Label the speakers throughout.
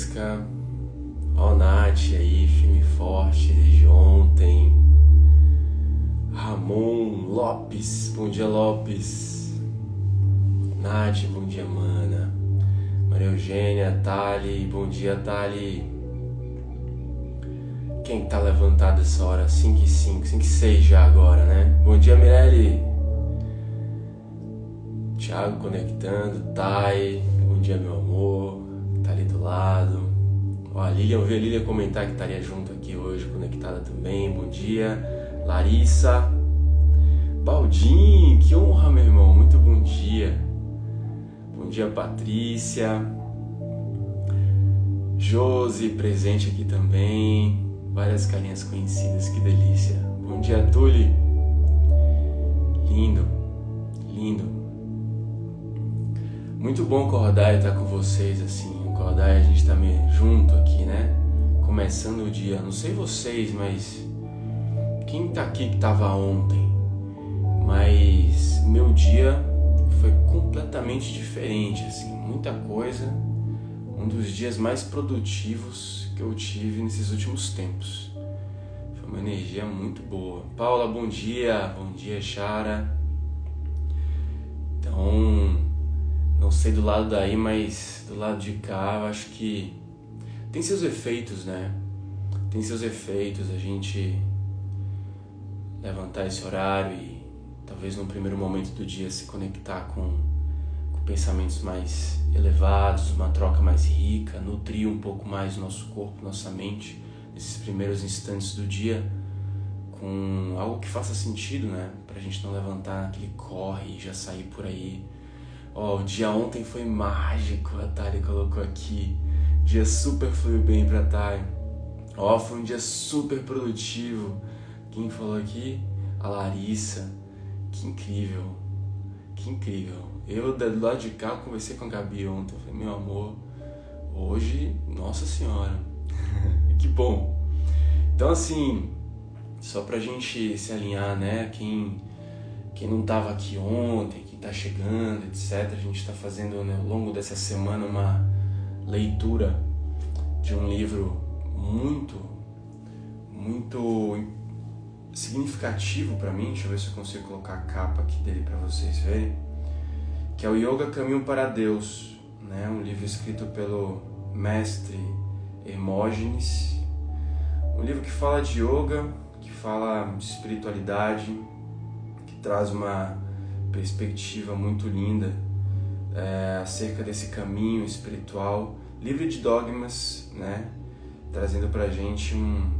Speaker 1: Valesca, ó Nath aí, firme e forte desde ontem. Ramon Lopes, bom dia Lopes. Nath, bom dia mana. Maria Eugênia, Tali, bom dia Tali. Quem tá levantado essa hora? 5 e 5, 5 e 6 já agora, né? Bom dia Mirelle. Thiago conectando, Thay, bom dia meu lado. A Lilian, eu vi a Lilian comentar que estaria junto aqui hoje, conectada também, bom dia. Larissa, Baldin, que honra meu irmão, muito bom dia. Bom dia Patrícia, Josi presente aqui também, várias carinhas conhecidas, que delícia. Bom dia Tuli, lindo, lindo. Muito bom acordar e estar com vocês assim. Acordar e a gente estar tá junto aqui, né? Começando o dia. Não sei vocês, mas quem tá aqui que tava ontem? Mas meu dia foi completamente diferente, assim, muita coisa. Um dos dias mais produtivos que eu tive nesses últimos tempos. Foi uma energia muito boa. Paula, bom dia. Bom dia, Chara. Então, não sei do lado daí, mas do lado de cá eu acho que tem seus efeitos, né? Tem seus efeitos a gente levantar esse horário e talvez num primeiro momento do dia se conectar com, com pensamentos mais elevados, uma troca mais rica, nutrir um pouco mais nosso corpo, nossa mente nesses primeiros instantes do dia com algo que faça sentido, né? Pra gente não levantar aquele corre e já sair por aí Ó, oh, o dia ontem foi mágico, a Thalia colocou aqui. Dia super fluiu bem pra Thalia. Ó, oh, foi um dia super produtivo. Quem falou aqui? A Larissa. Que incrível. Que incrível. Eu, do lado de cá, conversei com a Gabi ontem. Eu falei, meu amor, hoje, nossa senhora. que bom. Então, assim, só pra gente se alinhar, né? Quem, quem não tava aqui ontem, está chegando, etc. A gente está fazendo né, ao longo dessa semana uma leitura de um livro muito, muito significativo para mim. Deixa eu ver se eu consigo colocar a capa aqui dele para vocês verem. Que é o Yoga Caminho para Deus, né? Um livro escrito pelo mestre Hermógenes. Um livro que fala de yoga, que fala de espiritualidade, que traz uma perspectiva muito linda é, acerca desse caminho espiritual, livre de dogmas, né? Trazendo pra gente um,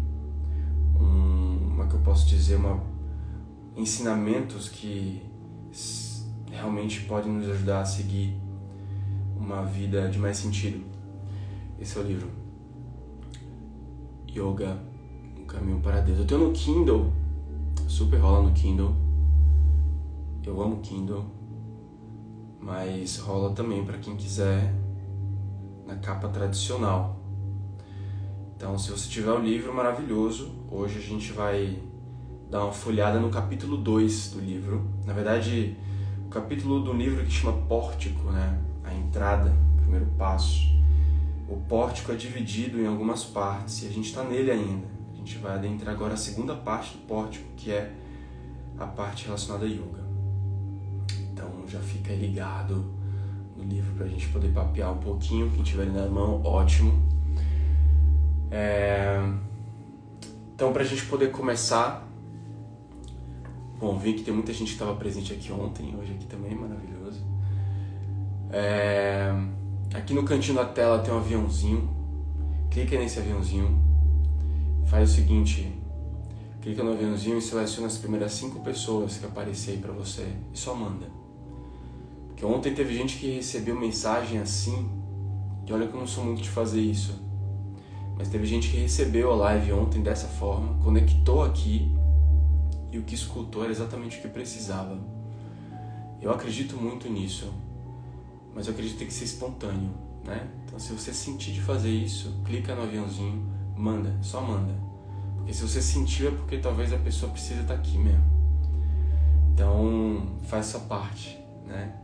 Speaker 1: um como é que eu posso dizer, uma, ensinamentos que realmente podem nos ajudar a seguir uma vida de mais sentido. Esse é o livro. Yoga, um caminho para Deus. Eu tenho no Kindle, super rola no Kindle eu amo Kindle, mas rola também para quem quiser na capa tradicional. Então, se você tiver o livro, maravilhoso. Hoje a gente vai dar uma folhada no capítulo 2 do livro. Na verdade, o capítulo do livro que chama Pórtico, né? A entrada, o primeiro passo. O pórtico é dividido em algumas partes e a gente está nele ainda. A gente vai adentrar agora a segunda parte do pórtico, que é a parte relacionada a yoga. Já fica ligado no livro para a gente poder papear um pouquinho. Quem tiver na mão, ótimo. É... Então, para a gente poder começar. Bom, vi que tem muita gente que estava presente aqui ontem, hoje aqui também, maravilhoso. É... Aqui no cantinho da tela tem um aviãozinho. Clica nesse aviãozinho. Faz o seguinte: clica no aviãozinho e seleciona as primeiras cinco pessoas que aparecer para você e só manda. Que ontem teve gente que recebeu mensagem assim, e olha que eu não sou muito de fazer isso. Mas teve gente que recebeu a live ontem dessa forma, conectou aqui e o que escutou era exatamente o que precisava. Eu acredito muito nisso, mas eu acredito que tem que ser espontâneo, né? Então se você sentir de fazer isso, clica no aviãozinho, manda, só manda. Porque se você sentiu é porque talvez a pessoa precisa estar aqui mesmo. Então faz essa parte, né?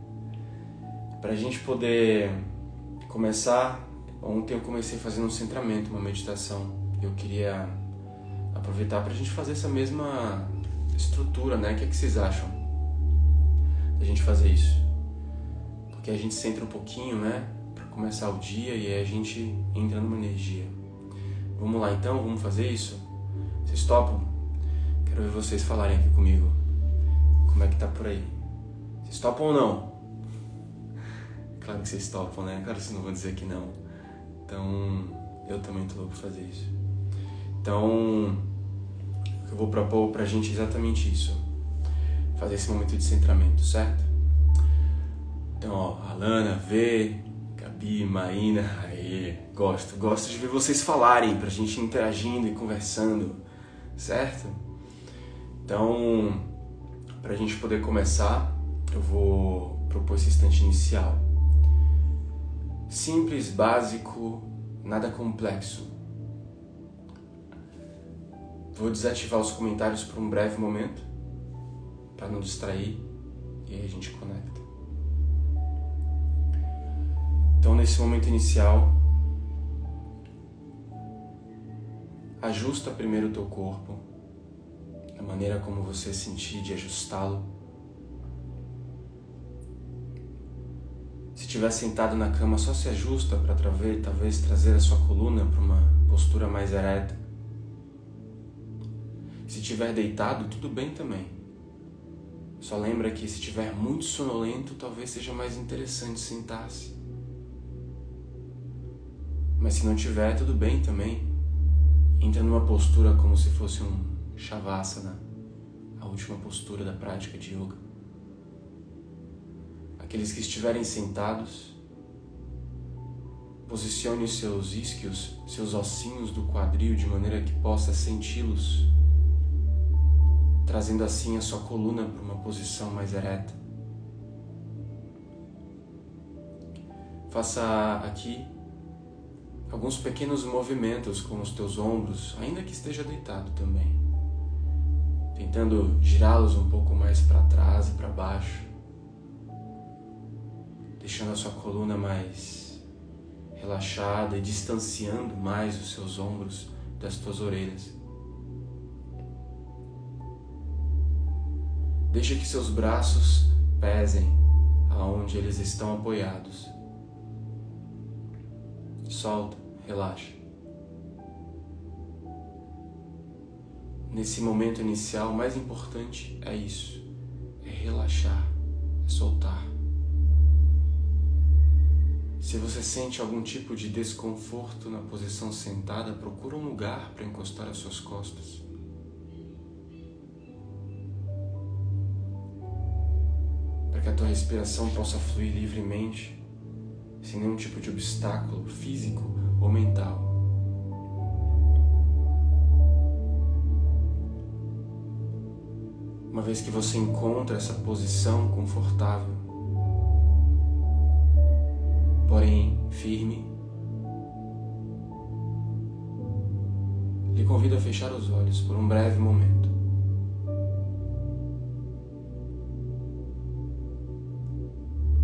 Speaker 1: Para a gente poder começar, ontem eu comecei fazendo um centramento, uma meditação. Eu queria aproveitar para a gente fazer essa mesma estrutura, né? O que, é que vocês acham da gente fazer isso? Porque a gente centra um pouquinho, né? Para começar o dia e aí a gente entra numa energia. Vamos lá então, vamos fazer isso? Vocês topam? Quero ver vocês falarem aqui comigo. Como é que tá por aí? Vocês topam ou não? Claro que vocês topam, né? Claro que vocês não vão dizer que não. Então, eu também tô louco pra fazer isso. Então, eu vou propor pra gente exatamente isso. Fazer esse momento de centramento, certo? Então, ó, Alana, Vê, Gabi, Maína, aí, gosto, gosto de ver vocês falarem, pra gente interagindo e conversando, certo? Então, pra gente poder começar, eu vou propor esse instante inicial. Simples, básico, nada complexo. Vou desativar os comentários por um breve momento, para não distrair, e aí a gente conecta. Então, nesse momento inicial, ajusta primeiro o teu corpo, a maneira como você sentir de ajustá-lo. Se estiver sentado na cama, só se ajusta para talvez trazer a sua coluna para uma postura mais ereta. Se estiver deitado, tudo bem também. Só lembra que se estiver muito sonolento, talvez seja mais interessante sentar-se. Mas se não tiver, tudo bem também. Entra numa postura como se fosse um Shavasana, a última postura da prática de yoga. Aqueles que estiverem sentados, posicione os seus isquios, seus ossinhos do quadril de maneira que possa senti-los, trazendo assim a sua coluna para uma posição mais ereta. Faça aqui alguns pequenos movimentos com os teus ombros, ainda que esteja deitado também. Tentando girá-los um pouco mais para trás e para baixo, deixando a sua coluna mais relaxada e distanciando mais os seus ombros das tuas orelhas. Deixa que seus braços pesem aonde eles estão apoiados solta, relaxa. Nesse momento inicial, o mais importante é isso: é relaxar, é soltar. Se você sente algum tipo de desconforto na posição sentada, procura um lugar para encostar as suas costas. Para que a tua respiração possa fluir livremente sem nenhum tipo de obstáculo físico ou mental. Uma vez que você encontra essa posição confortável, porém firme, lhe convido a fechar os olhos por um breve momento.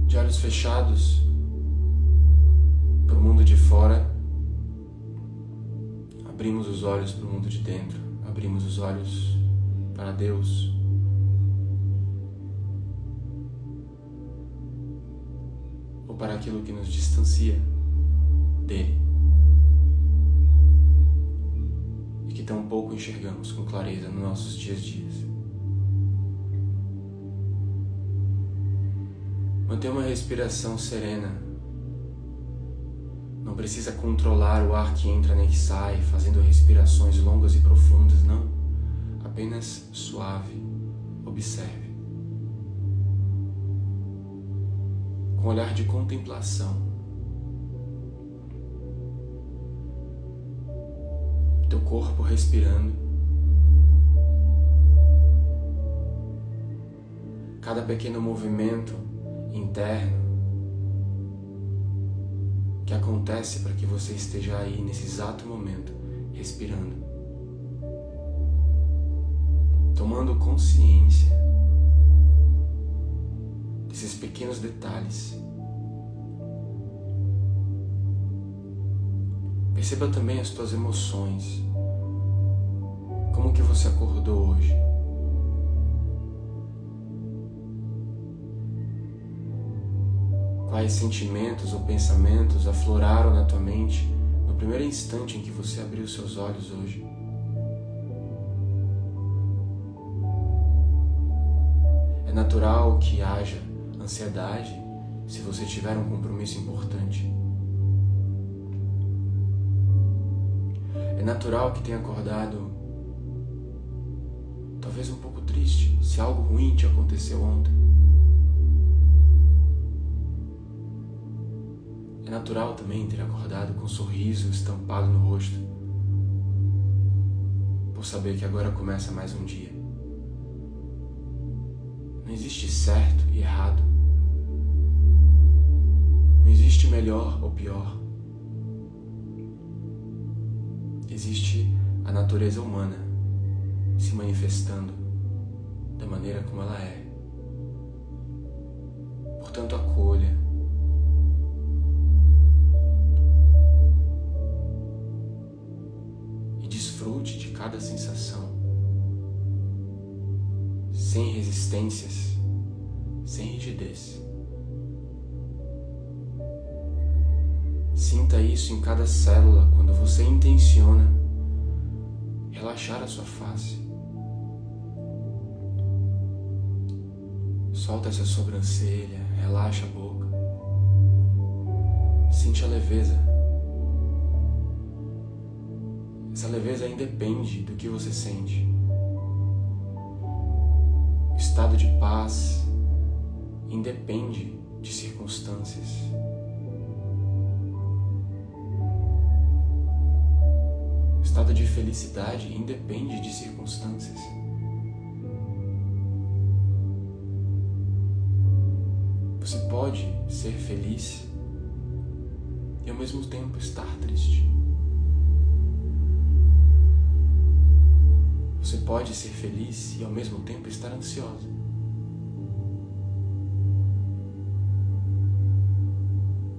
Speaker 1: De olhos fechados, mundo de fora, abrimos os olhos para o mundo de dentro, abrimos os olhos para Deus. Ou para aquilo que nos distancia dele. E que tão pouco enxergamos com clareza nos nossos dias a dias. Manter uma respiração serena não precisa controlar o ar que entra nem que sai, fazendo respirações longas e profundas, não. Apenas suave. Observe. Com olhar de contemplação. Teu corpo respirando. Cada pequeno movimento interno que acontece para que você esteja aí nesse exato momento, respirando, tomando consciência esses pequenos detalhes. Perceba também as tuas emoções. Como que você acordou hoje? Quais sentimentos ou pensamentos afloraram na tua mente no primeiro instante em que você abriu seus olhos hoje? É natural que haja ansiedade se você tiver um compromisso importante. É natural que tenha acordado talvez um pouco triste se algo ruim te aconteceu ontem. É natural também ter acordado com um sorriso estampado no rosto, por saber que agora começa mais um dia. Não existe certo e errado. Não existe melhor ou pior. existe a natureza humana se manifestando da maneira como ela é. Portanto, acolha. E desfrute de cada sensação, sem resistências, sem rigidez. Sinta isso em cada célula quando você intenciona relaxar a sua face. Solta essa sobrancelha, relaxa a boca. Sente a leveza. Essa leveza independe do que você sente. O estado de paz independe de circunstâncias. Estado de felicidade independe de circunstâncias. Você pode ser feliz e ao mesmo tempo estar triste. Você pode ser feliz e ao mesmo tempo estar ansioso.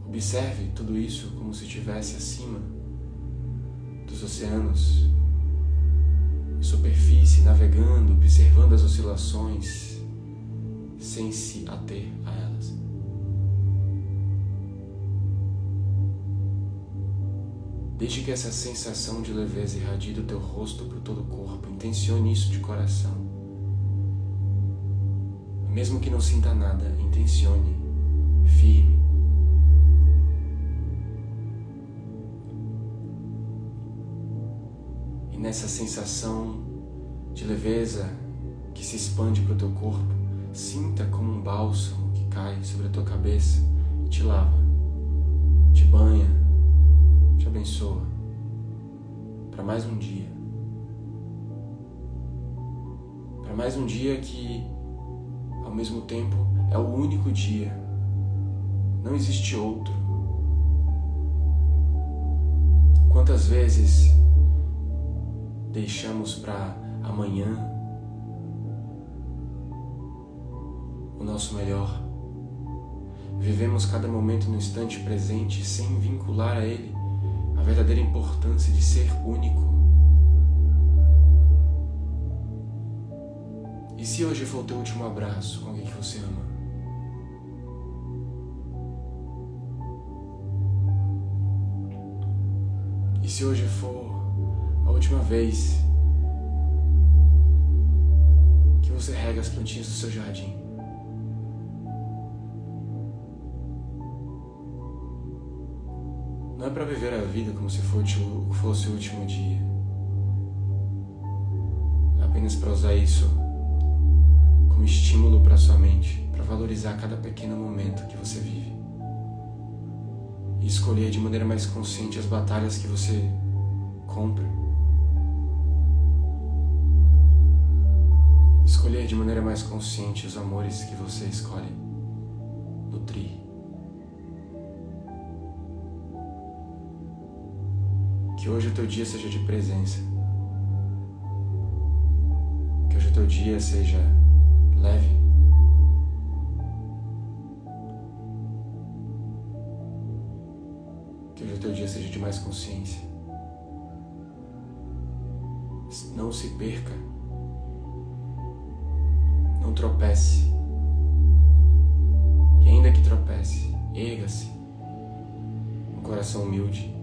Speaker 1: Observe tudo isso como se estivesse acima dos oceanos, superfície, navegando, observando as oscilações, sem se ater a elas. Desde que essa sensação de leveza irradie do teu rosto para todo o corpo, intencione isso de coração. Mesmo que não sinta nada, intencione firme nessa sensação de leveza que se expande para o teu corpo, sinta como um bálsamo que cai sobre a tua cabeça e te lava, te banha, te abençoa para mais um dia. Para mais um dia que, ao mesmo tempo, é o único dia. Não existe outro. Quantas vezes deixamos para amanhã o nosso melhor. Vivemos cada momento no instante presente sem vincular a ele a verdadeira importância de ser único. E se hoje for o teu último abraço com alguém que você ama? E se hoje for última vez que você rega as plantinhas do seu jardim. Não é para viver a vida como se fosse o último dia. É apenas para usar isso como estímulo para sua mente, para valorizar cada pequeno momento que você vive. E escolher de maneira mais consciente as batalhas que você compra Escolher de maneira mais consciente os amores que você escolhe. Nutrir. Que hoje o teu dia seja de presença. Que hoje o teu dia seja leve. Que hoje o teu dia seja de mais consciência. Não se perca não tropece. E ainda que tropece, erga-se. Um coração humilde,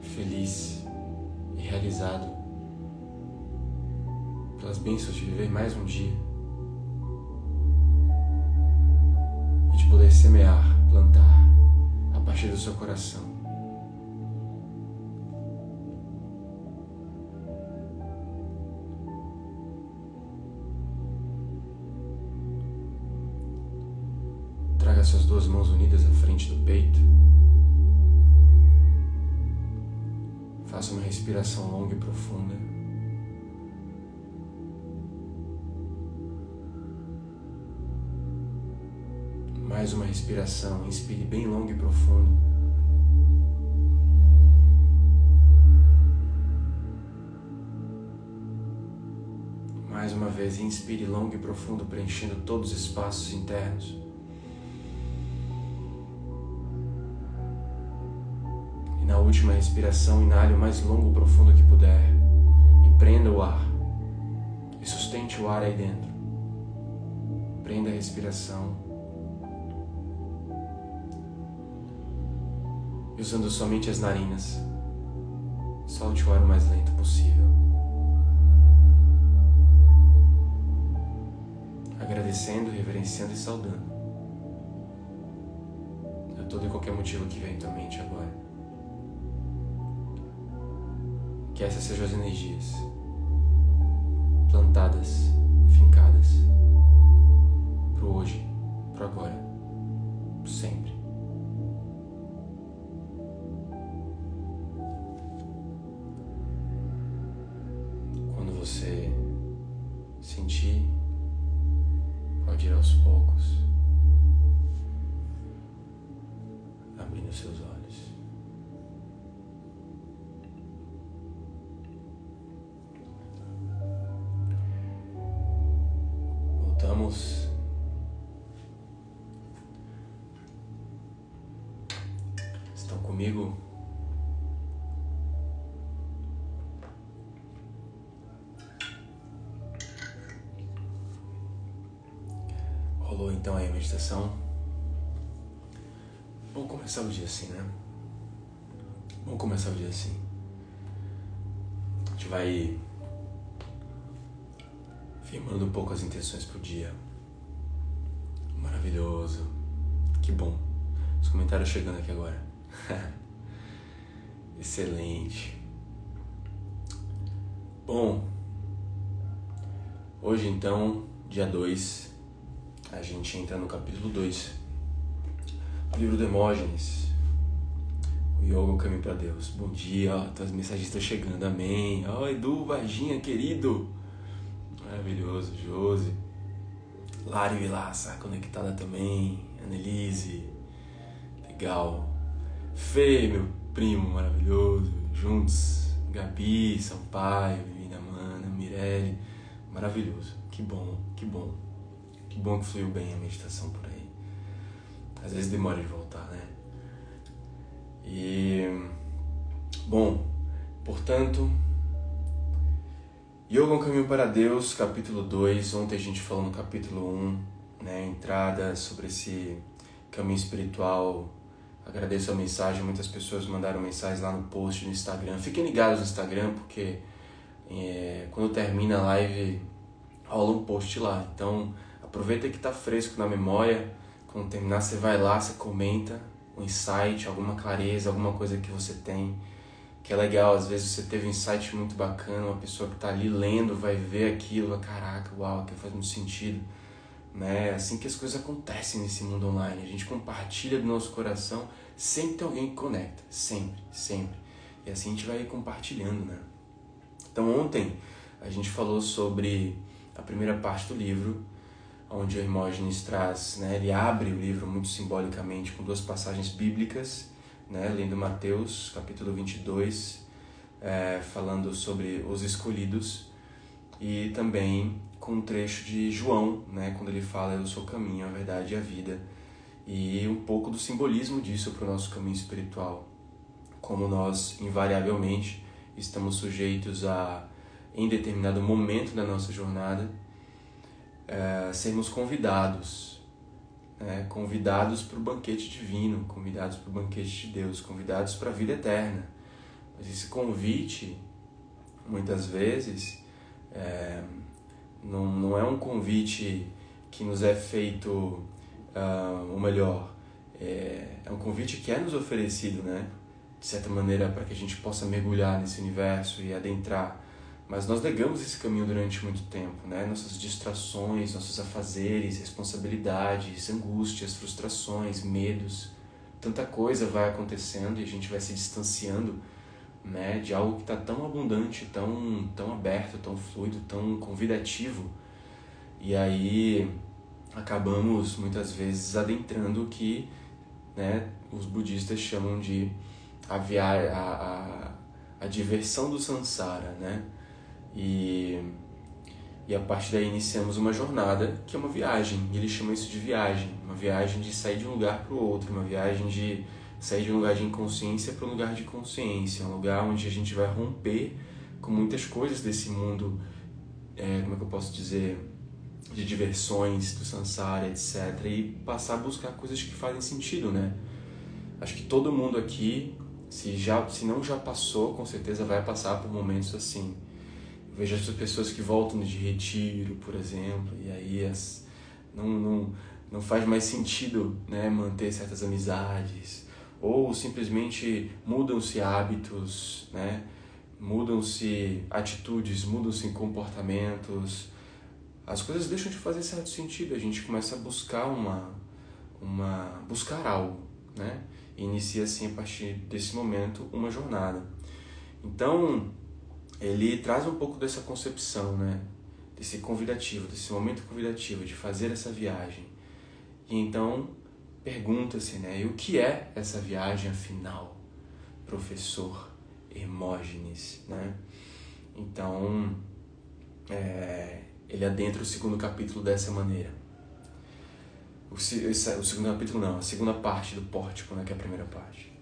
Speaker 1: feliz e realizado pelas bênçãos de viver mais um dia e de poder semear, plantar a partir do seu coração Respiração longa e profunda. Mais uma respiração. Inspire bem longo e profundo. Mais uma vez, inspire longo e profundo, preenchendo todos os espaços internos. Última respiração, inale o mais longo e profundo que puder e prenda o ar. E sustente o ar aí dentro. Prenda a respiração. E usando somente as narinas, solte o ar o mais lento possível. Agradecendo, reverenciando e saudando a todo e qualquer motivo que vem em tua mente agora. Que essas sejam as energias plantadas, fincadas pro hoje, pro agora, pro sempre. Vamos começar o dia assim. A gente vai firmando um pouco as intenções pro dia. Maravilhoso. Que bom. Os comentários chegando aqui agora. Excelente. Bom, hoje então, dia 2, a gente entra no capítulo 2 do livro do Demógenes. Yoga, o caminho para Deus. Bom dia, ó, tuas mensagens estão chegando, amém. Ó, Edu, Varginha, querido. Maravilhoso, Josi. Lari Vilaça, conectada também. Annelise. Legal. Fê, meu primo maravilhoso. Juntos. Gabi, Sampaio, Vivina Mana, Mirelle. Maravilhoso. Que bom, que bom. Que bom que fluiu bem a meditação por aí. Às vezes demora de voltar, né? E. Bom, portanto, Yoga, um caminho para Deus, capítulo 2. Ontem a gente falou no capítulo 1, um, né, entrada sobre esse caminho espiritual. Agradeço a mensagem, muitas pessoas mandaram mensagens lá no post no Instagram. Fiquem ligados no Instagram, porque é, quando termina a live rola um post lá. Então aproveita que está fresco na memória. Quando terminar, você vai lá, você comenta um insight, alguma clareza, alguma coisa que você tem que é legal, às vezes você teve um insight muito bacana, uma pessoa que está ali lendo vai ver aquilo, caraca, uau, aquilo faz muito sentido. Né? Assim que as coisas acontecem nesse mundo online. A gente compartilha do nosso coração, sempre tem alguém que conecta, sempre, sempre. E assim a gente vai compartilhando, né? Então ontem a gente falou sobre a primeira parte do livro, onde Hermógenes traz, né, ele abre o livro muito simbolicamente com duas passagens bíblicas né, lendo Mateus capítulo 22, é, falando sobre os escolhidos, e também com um trecho de João, né, quando ele fala eu sou o caminho, a verdade e a vida, e um pouco do simbolismo disso para o nosso caminho espiritual, como nós invariavelmente estamos sujeitos a em determinado momento da nossa jornada, é, sermos convidados, né? convidados para o banquete divino, convidados para o banquete de Deus, convidados para a vida eterna. Mas esse convite, muitas vezes, é, não, não é um convite que nos é feito, uh, ou melhor, é, é um convite que é nos oferecido, né? De certa maneira, para que a gente possa mergulhar nesse universo e adentrar. Mas nós negamos esse caminho durante muito tempo, né? Nossas distrações, nossos afazeres, responsabilidades, angústias, frustrações, medos, tanta coisa vai acontecendo e a gente vai se distanciando, né? De algo que está tão abundante, tão, tão aberto, tão fluido, tão convidativo. E aí acabamos muitas vezes adentrando o que né, os budistas chamam de a, via a, a, a diversão do samsara, né? E, e a partir daí iniciamos uma jornada que é uma viagem, e eles chamam isso de viagem, uma viagem de sair de um lugar para o outro, uma viagem de sair de um lugar de inconsciência para um lugar de consciência, um lugar onde a gente vai romper com muitas coisas desse mundo, é, como é que eu posso dizer, de diversões do Sansara, etc. E passar a buscar coisas que fazem sentido, né? Acho que todo mundo aqui, se, já, se não já passou, com certeza vai passar por momentos assim. Vejo as pessoas que voltam de retiro, por exemplo, e aí as, não, não, não faz mais sentido né, manter certas amizades, ou simplesmente mudam-se hábitos, né? mudam-se atitudes, mudam-se comportamentos, as coisas deixam de fazer certo sentido, a gente começa a buscar uma, uma buscar algo, né? E inicia assim a partir desse momento uma jornada. Então, ele traz um pouco dessa concepção, né? Desse convidativo, desse momento convidativo de fazer essa viagem. E então pergunta-se, né? E o que é essa viagem afinal, professor Hermógenes, né? Então, é, ele adentra o segundo capítulo dessa maneira. O, o segundo capítulo não, a segunda parte do pórtico, né, que é a primeira parte.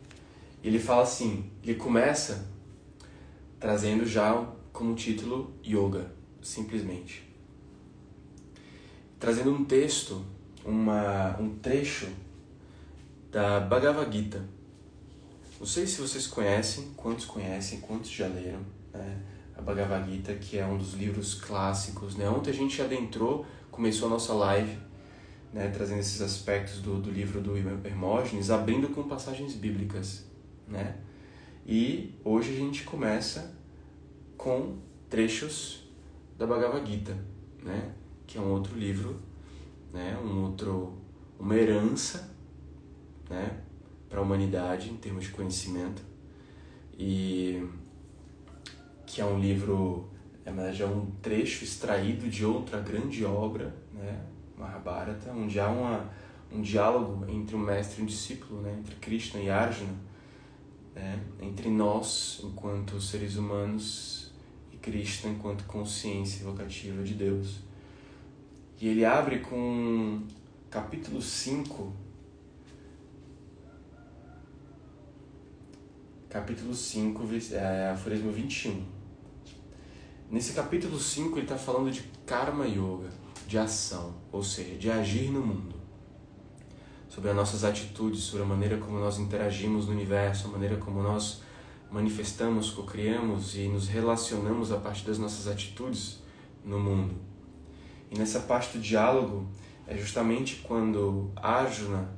Speaker 1: Ele fala assim, ele começa trazendo já como título Yoga, simplesmente. Trazendo um texto, uma, um trecho da Bhagavad Gita. Não sei se vocês conhecem, quantos conhecem, quantos já leram. Né? a Bhagavad Gita, que é um dos livros clássicos. Né? Ontem a gente adentrou, começou a nossa live, né, trazendo esses aspectos do, do livro do Hermógenes, abrindo com passagens bíblicas. Né? E hoje a gente começa com trechos da Bhagavad Gita, né? que é um outro livro, né? um outro, uma herança né? para a humanidade em termos de conhecimento. E que é um livro, é, na verdade é um trecho extraído de outra grande obra, né, Mahabharata, onde há uma, um diálogo entre um mestre e um discípulo, né, entre Krishna e Arjuna, né, entre nós enquanto seres humanos e Krishna enquanto consciência evocativa de Deus. E ele abre com capítulo 5 capítulo 5, é, aforismo 21. Nesse capítulo 5 ele está falando de Karma Yoga, de ação, ou seja, de agir no mundo. Sobre as nossas atitudes, sobre a maneira como nós interagimos no universo, a maneira como nós manifestamos, cocriamos e nos relacionamos a partir das nossas atitudes no mundo. E nessa parte do diálogo é justamente quando Arjuna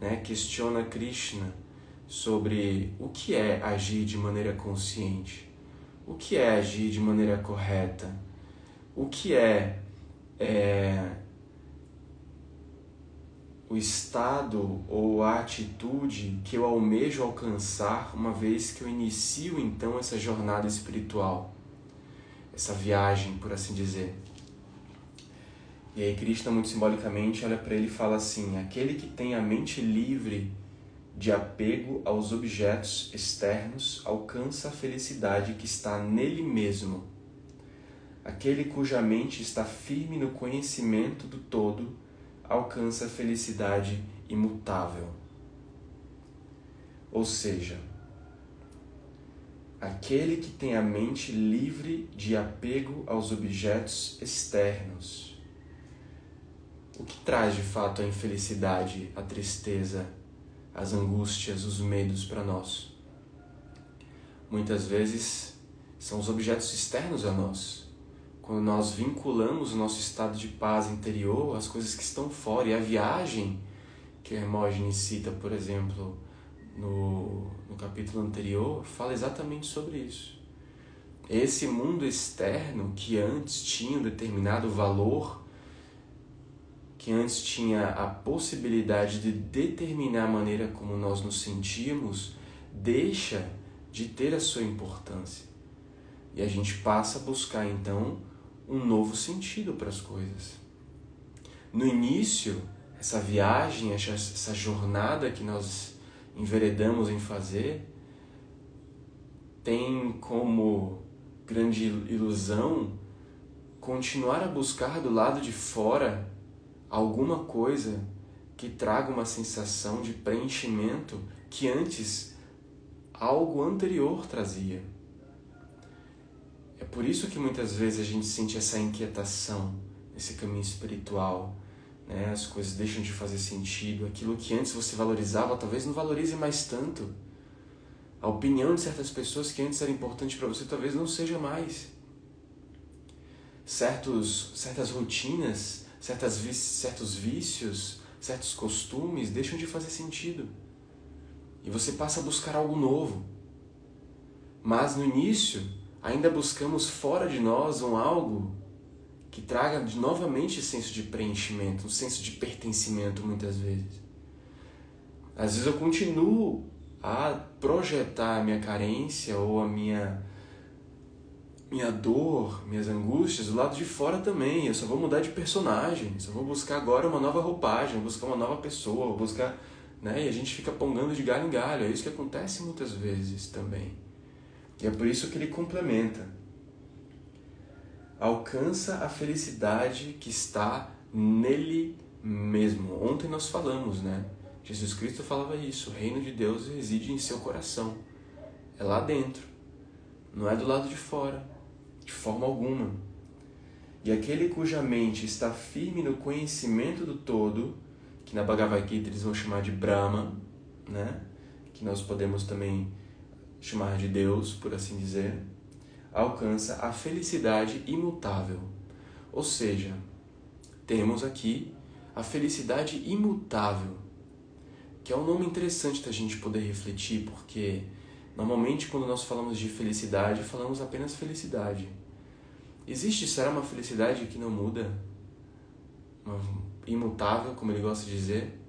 Speaker 1: né, questiona Krishna sobre o que é agir de maneira consciente o que é agir de maneira correta? O que é, é o estado ou a atitude que eu almejo alcançar uma vez que eu inicio então essa jornada espiritual, essa viagem, por assim dizer. E aí Krishna muito simbolicamente olha para ele e fala assim: aquele que tem a mente livre de apego aos objetos externos alcança a felicidade que está nele mesmo. Aquele cuja mente está firme no conhecimento do todo alcança a felicidade imutável. Ou seja, aquele que tem a mente livre de apego aos objetos externos. O que traz de fato a infelicidade, a tristeza, as angústias, os medos para nós? Muitas vezes são os objetos externos a nós. Quando nós vinculamos o nosso estado de paz interior às coisas que estão fora. E a viagem que Hermógenes cita, por exemplo, no, no capítulo anterior, fala exatamente sobre isso. Esse mundo externo que antes tinha um determinado valor, que antes tinha a possibilidade de determinar a maneira como nós nos sentimos, deixa de ter a sua importância. E a gente passa a buscar então um novo sentido para as coisas. No início, essa viagem, essa jornada que nós enveredamos em fazer, tem como grande ilusão continuar a buscar do lado de fora alguma coisa que traga uma sensação de preenchimento que antes algo anterior trazia. É por isso que muitas vezes a gente sente essa inquietação nesse caminho espiritual. Né? As coisas deixam de fazer sentido. Aquilo que antes você valorizava, talvez não valorize mais tanto. A opinião de certas pessoas que antes era importante para você, talvez não seja mais. Certos, certas rotinas, certas, certos vícios, certos costumes deixam de fazer sentido. E você passa a buscar algo novo. Mas no início, ainda buscamos fora de nós um algo que traga novamente senso de preenchimento, um senso de pertencimento muitas vezes. Às vezes eu continuo a projetar a minha carência ou a minha minha dor, minhas angústias do lado de fora também. Eu só vou mudar de personagem, só vou buscar agora uma nova roupagem, buscar uma nova pessoa, buscar, né? E a gente fica pongando de galho em galho. É isso que acontece muitas vezes também. E é por isso que ele complementa. Alcança a felicidade que está nele mesmo. Ontem nós falamos, né? Jesus Cristo falava isso. O reino de Deus reside em seu coração. É lá dentro. Não é do lado de fora. De forma alguma. E aquele cuja mente está firme no conhecimento do todo, que na Bhagavad Gita eles vão chamar de Brahma, né? Que nós podemos também chamar de Deus, por assim dizer, alcança a felicidade imutável. Ou seja, temos aqui a felicidade imutável, que é um nome interessante da gente poder refletir, porque normalmente quando nós falamos de felicidade, falamos apenas felicidade. Existe, será uma felicidade que não muda? Uma imutável, como ele gosta de dizer?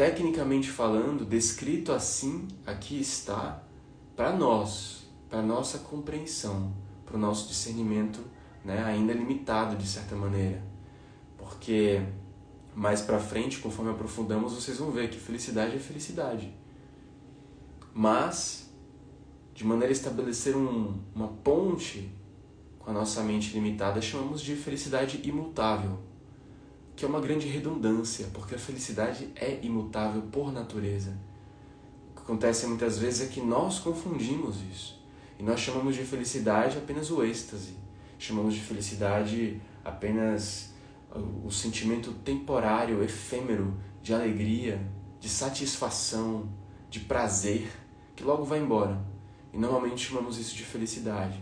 Speaker 1: Tecnicamente falando, descrito assim, aqui está para nós, para nossa compreensão, para o nosso discernimento, né, ainda limitado de certa maneira. Porque mais para frente, conforme aprofundamos, vocês vão ver que felicidade é felicidade. Mas de maneira a estabelecer um, uma ponte com a nossa mente limitada, chamamos de felicidade imutável que é uma grande redundância, porque a felicidade é imutável por natureza. O que acontece muitas vezes é que nós confundimos isso. E nós chamamos de felicidade apenas o êxtase. Chamamos de felicidade apenas o sentimento temporário, efêmero, de alegria, de satisfação, de prazer, que logo vai embora. E normalmente chamamos isso de felicidade.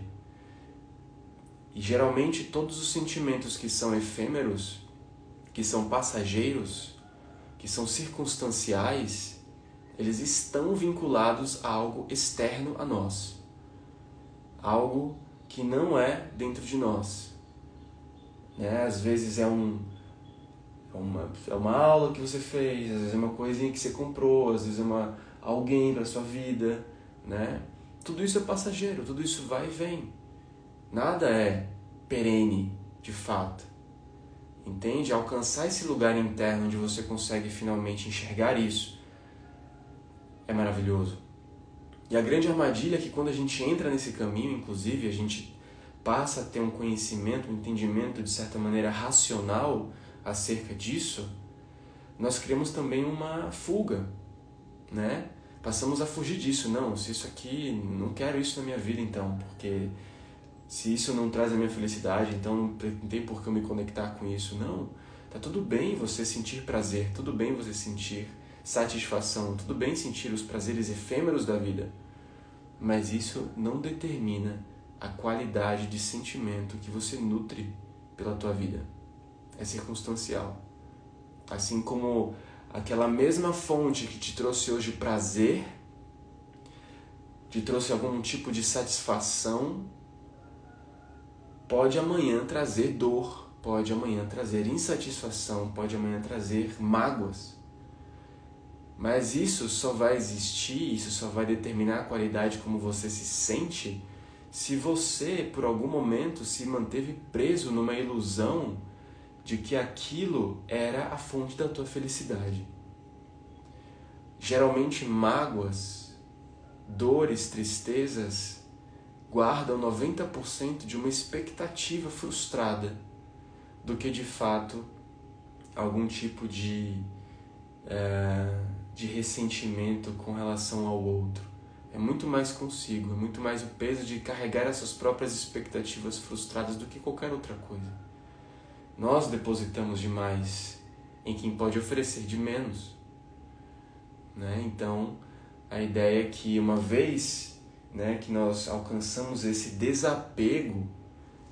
Speaker 1: E geralmente todos os sentimentos que são efêmeros que são passageiros, que são circunstanciais, eles estão vinculados a algo externo a nós. Algo que não é dentro de nós. Né? Às vezes é um é uma, é uma aula que você fez, às vezes é uma coisinha que você comprou, às vezes é uma, alguém para sua vida, né? Tudo isso é passageiro, tudo isso vai e vem. Nada é perene, de fato. Entende? Alcançar esse lugar interno onde você consegue finalmente enxergar isso é maravilhoso. E a grande armadilha é que quando a gente entra nesse caminho, inclusive, a gente passa a ter um conhecimento, um entendimento de certa maneira racional acerca disso, nós criamos também uma fuga, né? passamos a fugir disso. Não, se isso aqui, não quero isso na minha vida então, porque se isso não traz a minha felicidade, então não tem por que eu me conectar com isso. Não, tá tudo bem você sentir prazer, tudo bem você sentir satisfação, tudo bem sentir os prazeres efêmeros da vida, mas isso não determina a qualidade de sentimento que você nutre pela tua vida. É circunstancial. Assim como aquela mesma fonte que te trouxe hoje prazer, te trouxe algum tipo de satisfação, pode amanhã trazer dor, pode amanhã trazer insatisfação, pode amanhã trazer mágoas. Mas isso só vai existir, isso só vai determinar a qualidade como você se sente se você, por algum momento, se manteve preso numa ilusão de que aquilo era a fonte da tua felicidade. Geralmente, mágoas, dores, tristezas guardam 90% de uma expectativa frustrada do que de fato algum tipo de, é, de ressentimento com relação ao outro. É muito mais consigo, é muito mais o peso de carregar essas próprias expectativas frustradas do que qualquer outra coisa. Nós depositamos demais em quem pode oferecer de menos. Né? Então, a ideia é que uma vez né, que nós alcançamos esse desapego,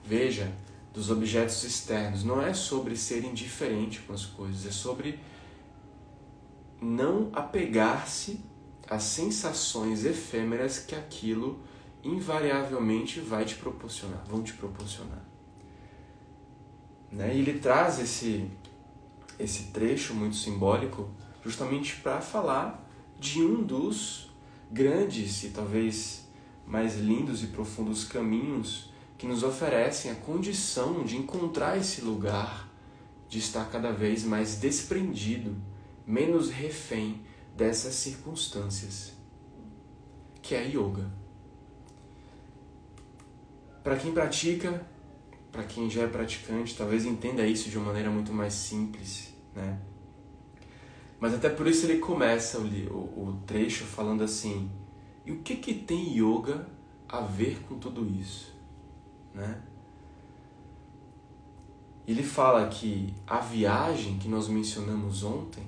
Speaker 1: veja, dos objetos externos, não é sobre ser indiferente com as coisas, é sobre não apegar-se às sensações efêmeras que aquilo invariavelmente vai te proporcionar, vão te proporcionar. Né? E ele traz esse, esse trecho muito simbólico justamente para falar de um dos grandes e talvez mais lindos e profundos caminhos que nos oferecem a condição de encontrar esse lugar, de estar cada vez mais desprendido, menos refém dessas circunstâncias, que é a yoga. Para quem pratica, para quem já é praticante, talvez entenda isso de uma maneira muito mais simples, né? Mas até por isso ele começa o, o, o trecho falando assim: e o que que tem yoga a ver com tudo isso, né? Ele fala que a viagem que nós mencionamos ontem,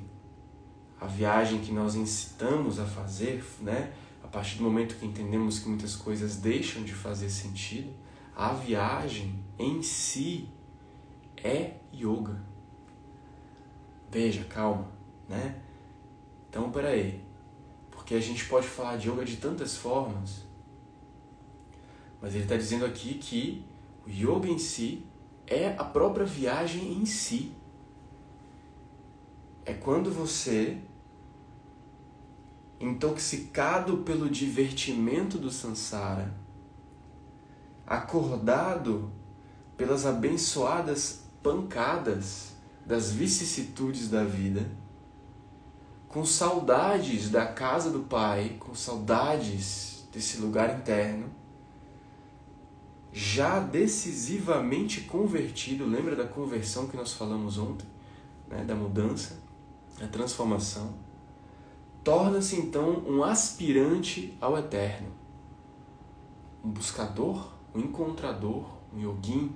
Speaker 1: a viagem que nós incitamos a fazer, né? A partir do momento que entendemos que muitas coisas deixam de fazer sentido, a viagem em si é yoga. Veja, calma, né? Então, peraí. Porque a gente pode falar de yoga de tantas formas. Mas ele está dizendo aqui que o yoga em si é a própria viagem em si. É quando você, intoxicado pelo divertimento do sansara, acordado pelas abençoadas pancadas das vicissitudes da vida, com saudades da casa do Pai, com saudades desse lugar interno, já decisivamente convertido, lembra da conversão que nós falamos ontem, né, da mudança, da transformação, torna-se então um aspirante ao eterno, um buscador um encontrador, um yogin.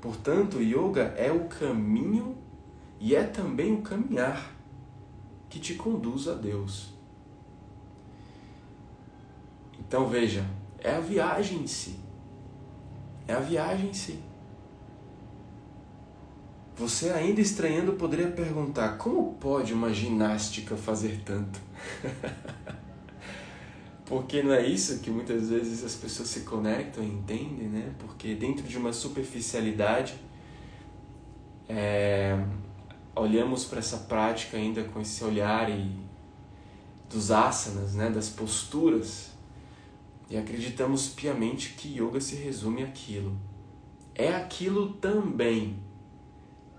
Speaker 1: Portanto, yoga é o caminho e é também o caminhar que te conduz a Deus. Então veja, é a viagem em si. É a viagem em si. Você ainda estranhando poderia perguntar: como pode uma ginástica fazer tanto? Porque não é isso que muitas vezes as pessoas se conectam e entendem, né? Porque dentro de uma superficialidade, é, olhamos para essa prática ainda com esse olhar e, dos asanas, né? Das posturas, e acreditamos piamente que yoga se resume àquilo. É aquilo também,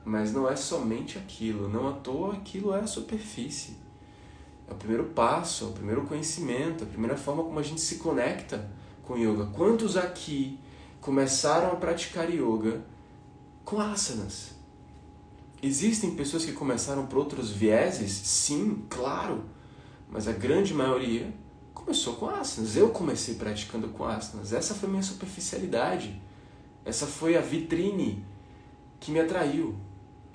Speaker 1: mas não é somente aquilo. Não à toa aquilo é a superfície. É o primeiro passo, é o primeiro conhecimento, a primeira forma como a gente se conecta com yoga. Quantos aqui começaram a praticar yoga com asanas? Existem pessoas que começaram por outros vieses? Sim, claro. Mas a grande maioria começou com asanas. Eu comecei praticando com asanas. Essa foi minha superficialidade. Essa foi a vitrine que me atraiu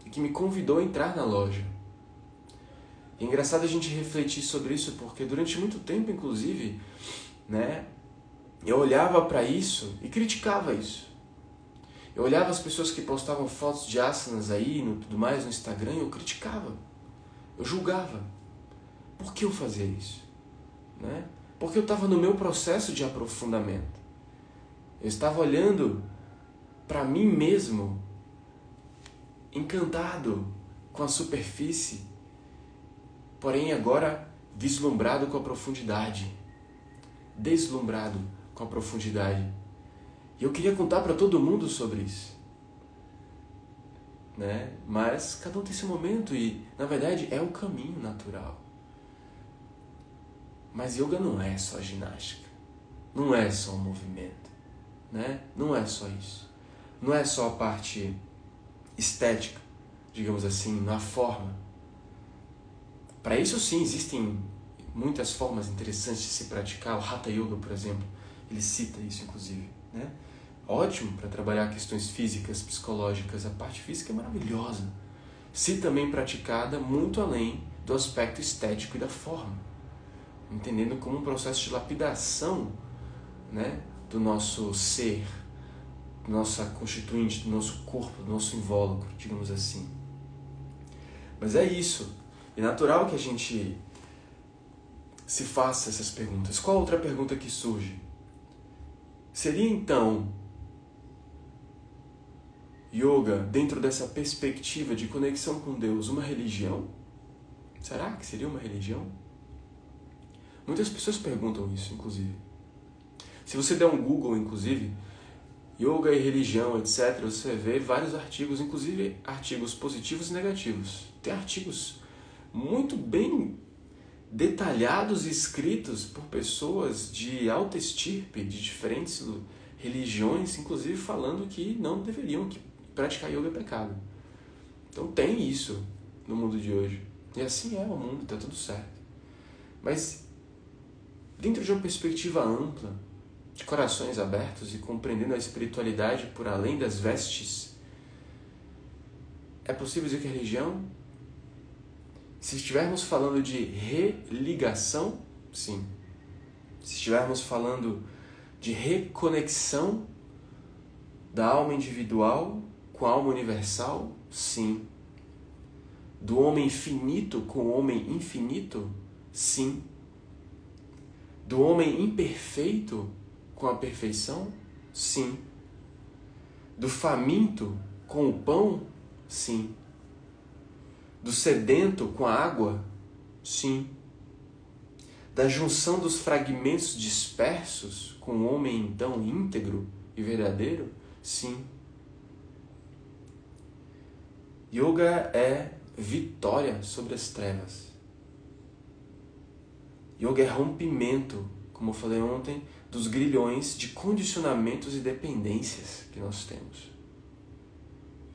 Speaker 1: e que me convidou a entrar na loja. É engraçado a gente refletir sobre isso porque durante muito tempo, inclusive, né, eu olhava para isso e criticava isso. Eu olhava as pessoas que postavam fotos de asanas aí, no tudo mais no Instagram, e eu criticava. Eu julgava. Por que eu fazia isso? Né? Porque eu estava no meu processo de aprofundamento. Eu estava olhando para mim mesmo, encantado com a superfície, porém agora vislumbrado com a profundidade, deslumbrado com a profundidade. E eu queria contar para todo mundo sobre isso. Né? Mas cada um tem seu momento e, na verdade, é um caminho natural. Mas yoga não é só ginástica. Não é só um movimento, né? Não é só isso. Não é só a parte estética, digamos assim, na forma. Para isso sim existem muitas formas interessantes de se praticar. O Hatha Yoga, por exemplo, ele cita isso inclusive, né? Ótimo para trabalhar questões físicas, psicológicas. A parte física é maravilhosa. Se também praticada muito além do aspecto estético e da forma entendendo como um processo de lapidação né, do nosso ser, do nossa constituinte, do nosso corpo, do nosso invólucro, digamos assim. Mas é isso. É natural que a gente se faça essas perguntas. Qual outra pergunta que surge? Seria então yoga dentro dessa perspectiva de conexão com Deus uma religião? Será que seria uma religião? Muitas pessoas perguntam isso, inclusive. Se você der um Google, inclusive, yoga e religião, etc., você ver vários artigos, inclusive artigos positivos e negativos. Tem artigos muito bem detalhados e escritos por pessoas de alta estirpe, de diferentes religiões, inclusive falando que não deveriam que praticar yoga é pecado. Então tem isso no mundo de hoje. E assim é o mundo, está tudo certo. Mas dentro de uma perspectiva ampla, de corações abertos e compreendendo a espiritualidade por além das vestes, é possível dizer que a religião, se estivermos falando de religação, sim. Se estivermos falando de reconexão da alma individual com a alma universal, sim. Do homem finito com o homem infinito, sim do homem imperfeito com a perfeição? Sim. Do faminto com o pão? Sim. Do sedento com a água? Sim. Da junção dos fragmentos dispersos com o homem então íntegro e verdadeiro? Sim. Yoga é vitória sobre as trevas. Yoga é rompimento, como eu falei ontem, dos grilhões de condicionamentos e dependências que nós temos.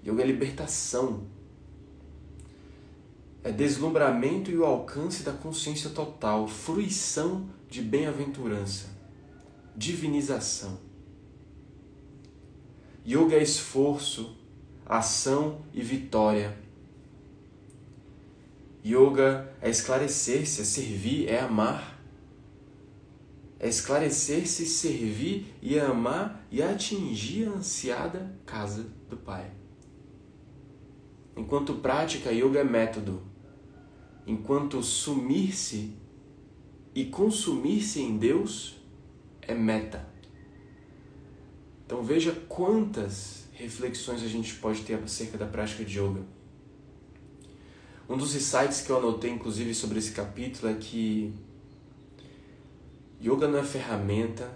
Speaker 1: Yoga é libertação. É deslumbramento e o alcance da consciência total, fruição de bem-aventurança, divinização. Yoga é esforço, ação e vitória Yoga é esclarecer-se, é servir, é amar. É esclarecer-se, servir e amar e atingir a ansiada casa do Pai. Enquanto prática, yoga é método. Enquanto sumir-se e consumir-se em Deus é meta. Então veja quantas reflexões a gente pode ter acerca da prática de yoga. Um dos insights que eu anotei, inclusive, sobre esse capítulo é que yoga não é ferramenta,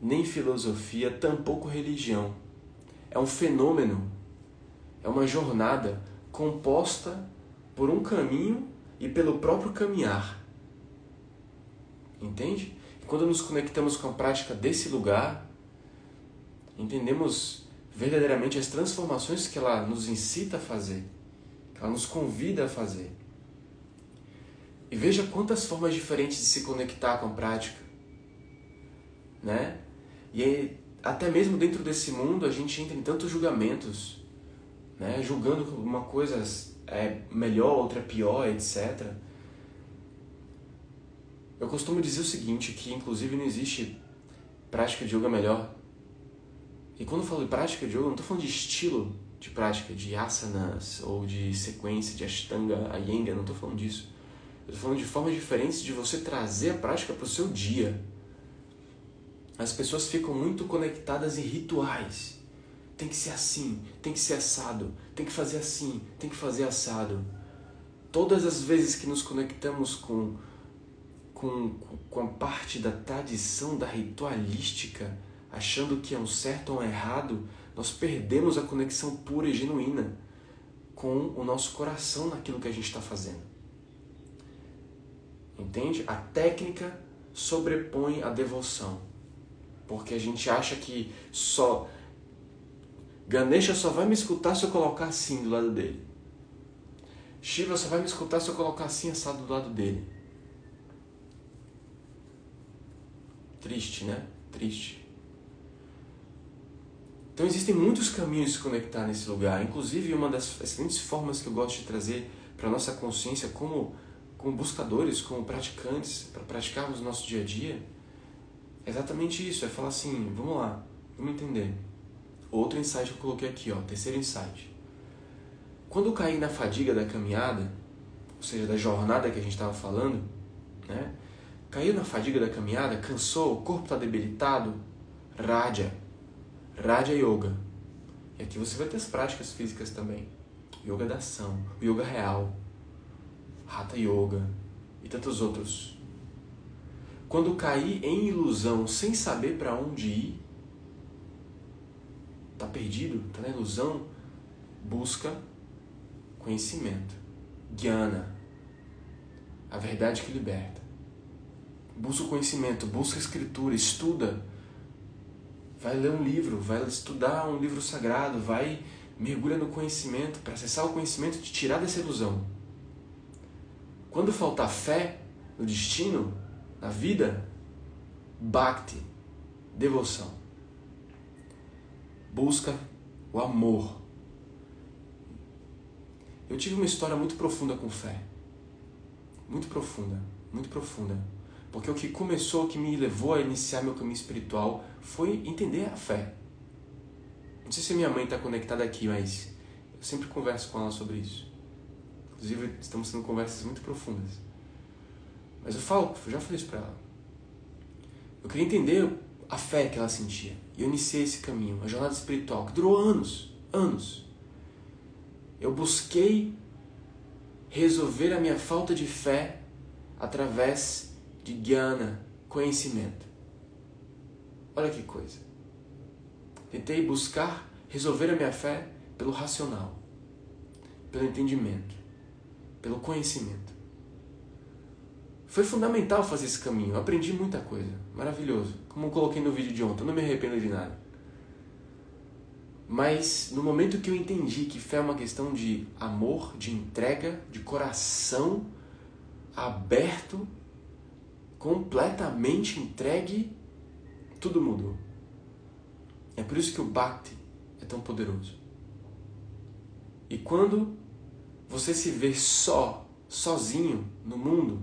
Speaker 1: nem filosofia, tampouco religião. É um fenômeno, é uma jornada composta por um caminho e pelo próprio caminhar. Entende? E quando nos conectamos com a prática desse lugar, entendemos verdadeiramente as transformações que ela nos incita a fazer Ela nos convida a fazer. E veja quantas formas diferentes de se conectar com a prática. Né? E até mesmo dentro desse mundo a gente entra em tantos julgamentos, né? julgando que uma coisa é melhor, outra é pior, etc. Eu costumo dizer o seguinte, que inclusive não existe prática de yoga melhor. E quando eu falo de prática de yoga, eu não estou falando de estilo de prática, de asanas ou de sequência de ashtanga, iyengar, não estou falando disso. Eu estou falando de formas diferentes de você trazer a prática para o seu dia. As pessoas ficam muito conectadas em rituais. Tem que ser assim, tem que ser assado, tem que fazer assim, tem que fazer assado. Todas as vezes que nos conectamos com, com, com a parte da tradição, da ritualística, achando que é um certo ou um errado, nós perdemos a conexão pura e genuína com o nosso coração naquilo que a gente está fazendo. Entende? A técnica sobrepõe a devoção. Porque a gente acha que só. Ganesha só vai me escutar se eu colocar assim do lado dele. Shiva só vai me escutar se eu colocar assim assado do lado dele. Triste, né? Triste. Então existem muitos caminhos de se conectar nesse lugar. Inclusive, uma das excelentes formas que eu gosto de trazer para nossa consciência como como buscadores, como praticantes, para praticarmos o nosso dia a dia, é exatamente isso. É falar assim, vamos lá, vamos entender. Outro insight que eu coloquei aqui, ó, terceiro insight. Quando eu caí na fadiga da caminhada, ou seja, da jornada que a gente estava falando, né? Caiu na fadiga da caminhada, cansou, o corpo está debilitado, Raja. Raja Yoga. E aqui você vai ter as práticas físicas também. Yoga da ação, yoga real, Hatha Yoga e tantos outros. Quando caí em ilusão sem saber para onde ir, tá perdido, tá na ilusão, busca conhecimento, Jnana, a verdade que liberta. Busca o conhecimento, busca a escritura, estuda. Vai ler um livro, vai estudar um livro sagrado, vai mergulha no conhecimento para acessar o conhecimento e te tirar dessa ilusão. Quando faltar fé no destino, na vida, bhakti, devoção. Busca o amor. Eu tive uma história muito profunda com fé. Muito profunda, muito profunda. Porque o que começou, o que me levou a iniciar meu caminho espiritual foi entender a fé. Não sei se minha mãe está conectada aqui, mas eu sempre converso com ela sobre isso. Inclusive, estamos tendo conversas muito profundas. Mas eu falo, eu já falei isso para ela. Eu queria entender a fé que ela sentia. E eu iniciei esse caminho, a jornada espiritual, que durou anos, anos. Eu busquei resolver a minha falta de fé através de Jnana, conhecimento. Olha que coisa. Tentei buscar resolver a minha fé pelo racional, pelo entendimento pelo conhecimento. Foi fundamental fazer esse caminho, eu aprendi muita coisa, maravilhoso. Como coloquei no vídeo de ontem, eu não me arrependo de nada. Mas no momento que eu entendi que fé é uma questão de amor, de entrega, de coração aberto, completamente entregue, tudo mudou. É por isso que o Bhakti é tão poderoso. E quando você se vê só, sozinho no mundo,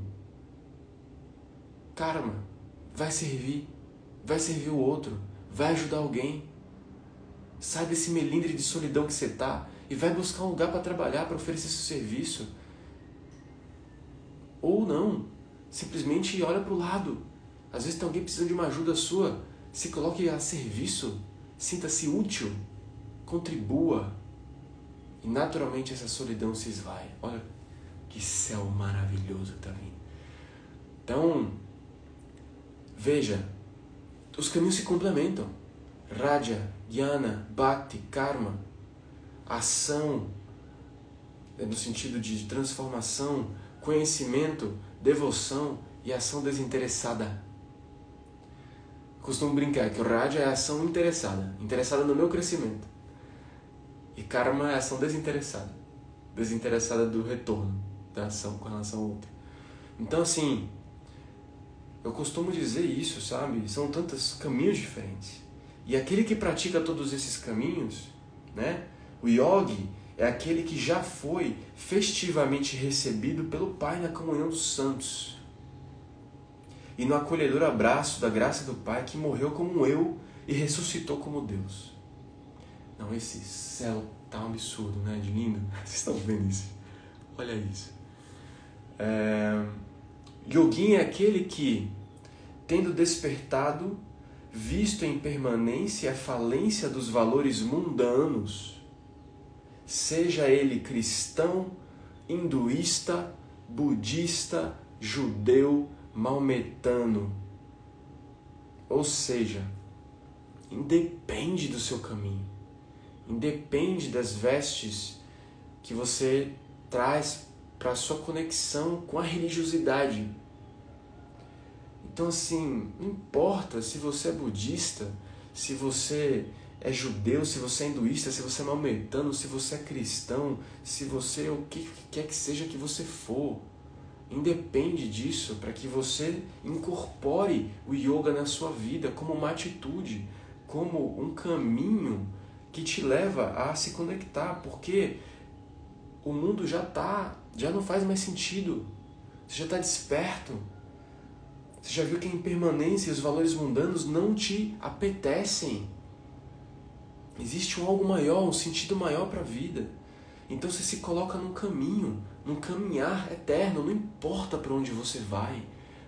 Speaker 1: karma vai servir, vai servir o outro, vai ajudar alguém. Sai desse melindre de solidão que você tá e vai buscar um lugar para trabalhar, para oferecer seu serviço. Ou não, simplesmente olha para o lado. Às vezes tem alguém precisando de uma ajuda sua, se coloque a serviço, sinta-se útil, contribua, e naturalmente essa solidão se esvai. Olha que céu maravilhoso está vindo. Então, veja, os caminhos se complementam. Raja, Jnana, Bhakti, Karma, ação, é no sentido de transformação, conhecimento, devoção e ação desinteressada. Costumo brincar que o Raja é a ação interessada, interessada no meu crescimento. E karma é ação desinteressada. desinteressada do retorno da ação com relação ao outro. Então, assim, eu costumo dizer isso, sabe? São tantos caminhos diferentes. E aquele que pratica todos esses caminhos, né? O yogi é aquele que já foi festivamente recebido pelo Pai na comunhão dos santos. E no acolhedor abraço da graça do Pai que morreu como eu e ressuscitou como Deus. Não, esse céu tá um absurdo, né? De lindo. Vocês estão vendo isso? Olha isso. É... Yogin é aquele que, tendo despertado, visto em permanência a falência dos valores mundanos, seja ele cristão, hinduísta, budista, judeu, maometano. Ou seja, independe do seu caminho, independe das vestes que você traz para a sua conexão com a religiosidade. Então, assim, não importa se você é budista, se você é judeu, se você é hinduísta, se você é maometano, se você é cristão, se você é o que quer que seja que você for. Independe disso para que você incorpore o yoga na sua vida como uma atitude, como um caminho que te leva a se conectar, porque o mundo já tá, já não faz mais sentido. Você já está desperto. Você já viu que a impermanência e os valores mundanos não te apetecem. Existe um algo maior, um sentido maior para a vida. Então você se coloca num caminho, num caminhar eterno, não importa para onde você vai,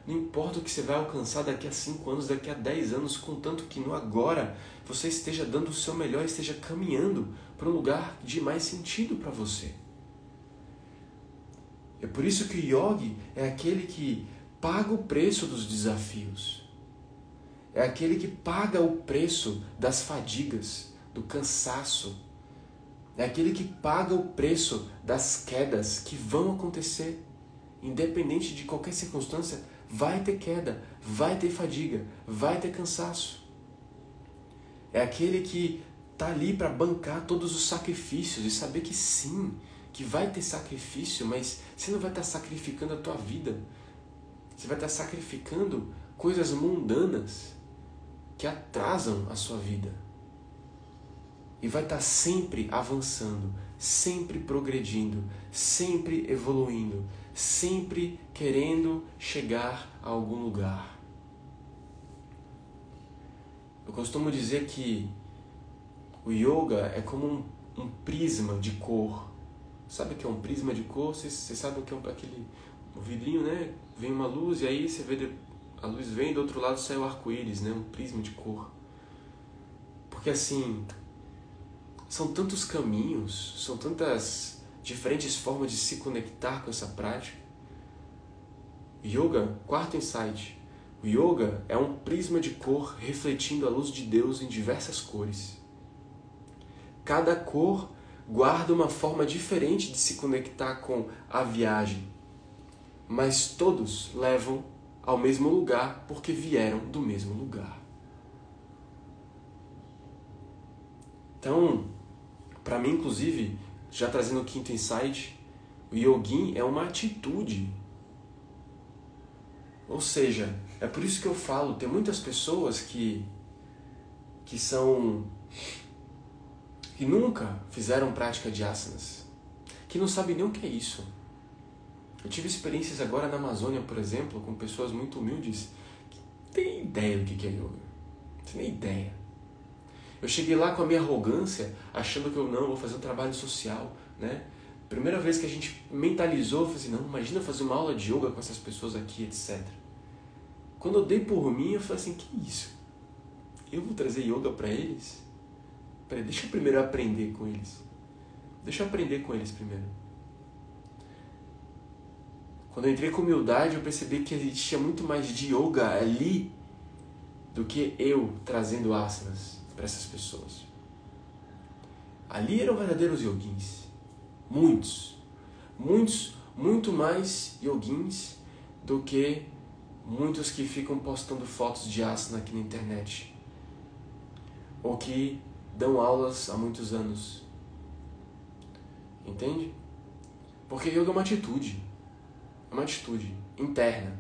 Speaker 1: não importa o que você vai alcançar daqui a 5 anos, daqui a 10 anos, contanto que no agora você esteja dando o seu melhor, esteja caminhando para um lugar de mais sentido para você. É por isso que o yogi é aquele que paga o preço dos desafios. É aquele que paga o preço das fadigas, do cansaço. É aquele que paga o preço das quedas que vão acontecer. Independente de qualquer circunstância, vai ter queda, vai ter fadiga, vai ter cansaço. É aquele que está ali para bancar todos os sacrifícios e saber que sim, que vai ter sacrifício, mas você não vai estar tá sacrificando a tua vida. Você vai estar tá sacrificando coisas mundanas que atrasam a sua vida. E vai estar tá sempre avançando, sempre progredindo, sempre evoluindo, sempre querendo chegar a algum lugar. Eu costumo dizer que o yoga é como um, um prisma de cor. Sabe o que é um prisma de cor? Vocês, sabem o que é um, aquele um vidrinho, né? Vem uma luz e aí você vê a luz vem do outro lado sai o arco-íris, né? Um prisma de cor. Porque assim, são tantos caminhos, são tantas diferentes formas de se conectar com essa prática. Yoga, quarto insight. O yoga é um prisma de cor refletindo a luz de Deus em diversas cores. Cada cor guarda uma forma diferente de se conectar com a viagem, mas todos levam ao mesmo lugar porque vieram do mesmo lugar. Então, para mim, inclusive, já trazendo o quinto insight, o yogin é uma atitude. Ou seja, é por isso que eu falo, tem muitas pessoas que que são que nunca fizeram prática de asanas, que não sabem nem o que é isso. Eu tive experiências agora na Amazônia, por exemplo, com pessoas muito humildes que não têm ideia do que é yoga. Não nem ideia. Eu cheguei lá com a minha arrogância, achando que eu não vou fazer um trabalho social, né? Primeira vez que a gente mentalizou, eu falei assim, não, imagina fazer uma aula de yoga com essas pessoas aqui, etc. Quando eu dei por mim, eu falei assim, que isso? Eu vou trazer yoga para eles? Peraí, deixa eu primeiro aprender com eles. Deixa eu aprender com eles primeiro. Quando eu entrei com humildade, eu percebi que existia muito mais de yoga ali do que eu trazendo asanas para essas pessoas. Ali eram verdadeiros yoguins. Muitos. Muitos, muito mais yoguins do que muitos que ficam postando fotos de asana aqui na internet. Ou que dão aulas há muitos anos. Entende? Porque yoga é uma atitude. É uma atitude interna.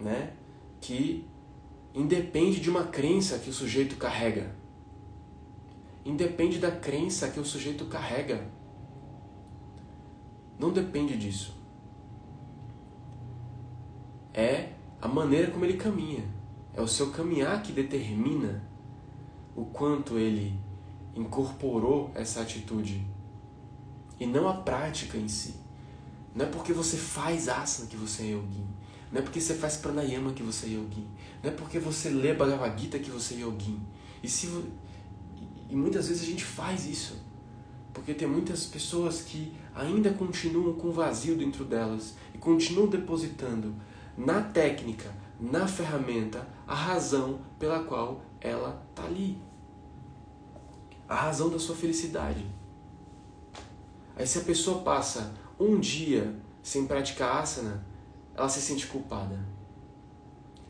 Speaker 1: Né? Que independe de uma crença que o sujeito carrega. Independe da crença que o sujeito carrega. Não depende disso. É a maneira como ele caminha. É o seu caminhar que determina o quanto ele incorporou essa atitude e não a prática em si. Não é porque você faz asana que você é yogin. Não é porque você faz pranayama que você é yogin. Não é porque você lê Bhagavad Gita que você é yogin. E, se, e muitas vezes a gente faz isso. Porque tem muitas pessoas que ainda continuam com vazio dentro delas e continuam depositando na técnica, na ferramenta, a razão pela qual ela está ali. A razão da sua felicidade. Aí se a pessoa passa um dia sem praticar asana, ela se sente culpada.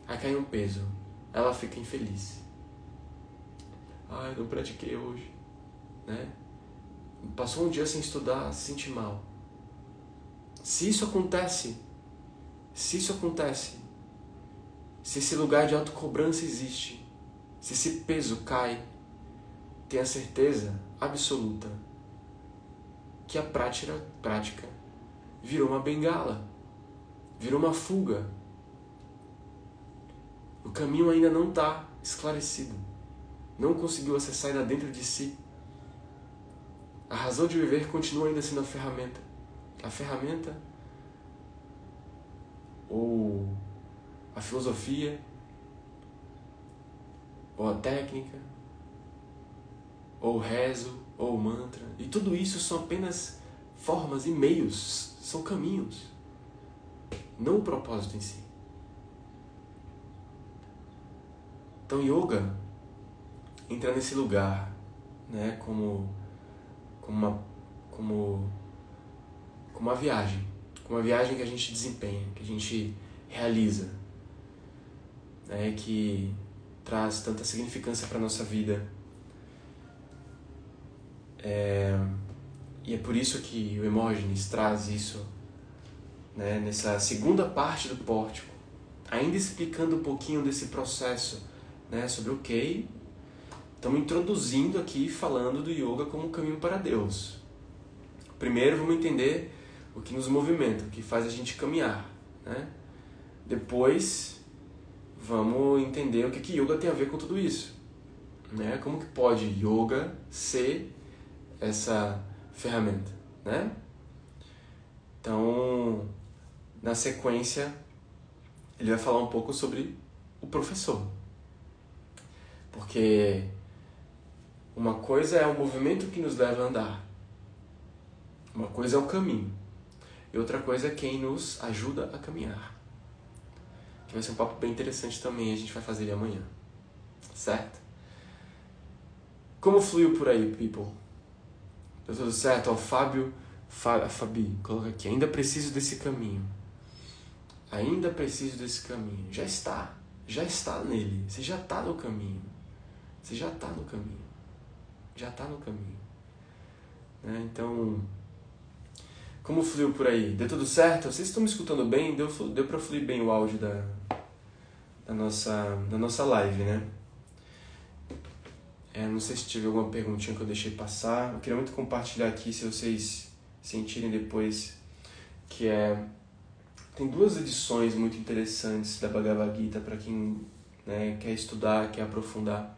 Speaker 1: Aí cai um peso, ela fica infeliz. Ai, não pratiquei hoje, né? Passou um dia sem estudar, se sente mal. Se isso acontece, se isso acontece, se esse lugar de autocobrança existe, se esse peso cai, tenha certeza absoluta que a prática, prática virou uma bengala, virou uma fuga. O caminho ainda não está esclarecido, não conseguiu acessar ainda dentro de si. A razão de viver continua ainda sendo a ferramenta. A ferramenta ou a filosofia, ou a técnica, ou o rezo, ou o mantra. E tudo isso são apenas formas e meios, são caminhos, não o propósito em si. Então, yoga entra nesse lugar, né, como, como, uma, como, como uma viagem uma viagem que a gente desempenha, que a gente realiza, né, que traz tanta significância para a nossa vida. É, e é por isso que o Emógenes traz isso né, nessa segunda parte do pórtico, ainda explicando um pouquinho desse processo né, sobre o que estamos introduzindo aqui falando do yoga como caminho para Deus. Primeiro vamos entender o que nos movimenta, o que faz a gente caminhar. Né? Depois, vamos entender o que, que yoga tem a ver com tudo isso. Né? Como que pode yoga ser essa ferramenta? Né? Então, na sequência, ele vai falar um pouco sobre o professor. Porque uma coisa é o movimento que nos leva a andar, uma coisa é o caminho. E outra coisa é quem nos ajuda a caminhar. Que vai ser um papo bem interessante também, a gente vai fazer ele amanhã. Certo? Como fluiu por aí, people? Deu tudo certo? Ó, Fábio, Fá, Fabi, coloca aqui. Ainda preciso desse caminho. Ainda preciso desse caminho. Já está. Já está nele. Você já está no caminho. Você já está no caminho. Já está no caminho. Né? Então como fluiu por aí? Deu tudo certo? Vocês estão me escutando bem? Deu, deu para fluir bem o áudio da, da, nossa, da nossa live, né? É, não sei se tive alguma perguntinha que eu deixei passar. Eu queria muito compartilhar aqui, se vocês sentirem depois, que é... Tem duas edições muito interessantes da Bhagavad Gita para quem né, quer estudar, quer aprofundar.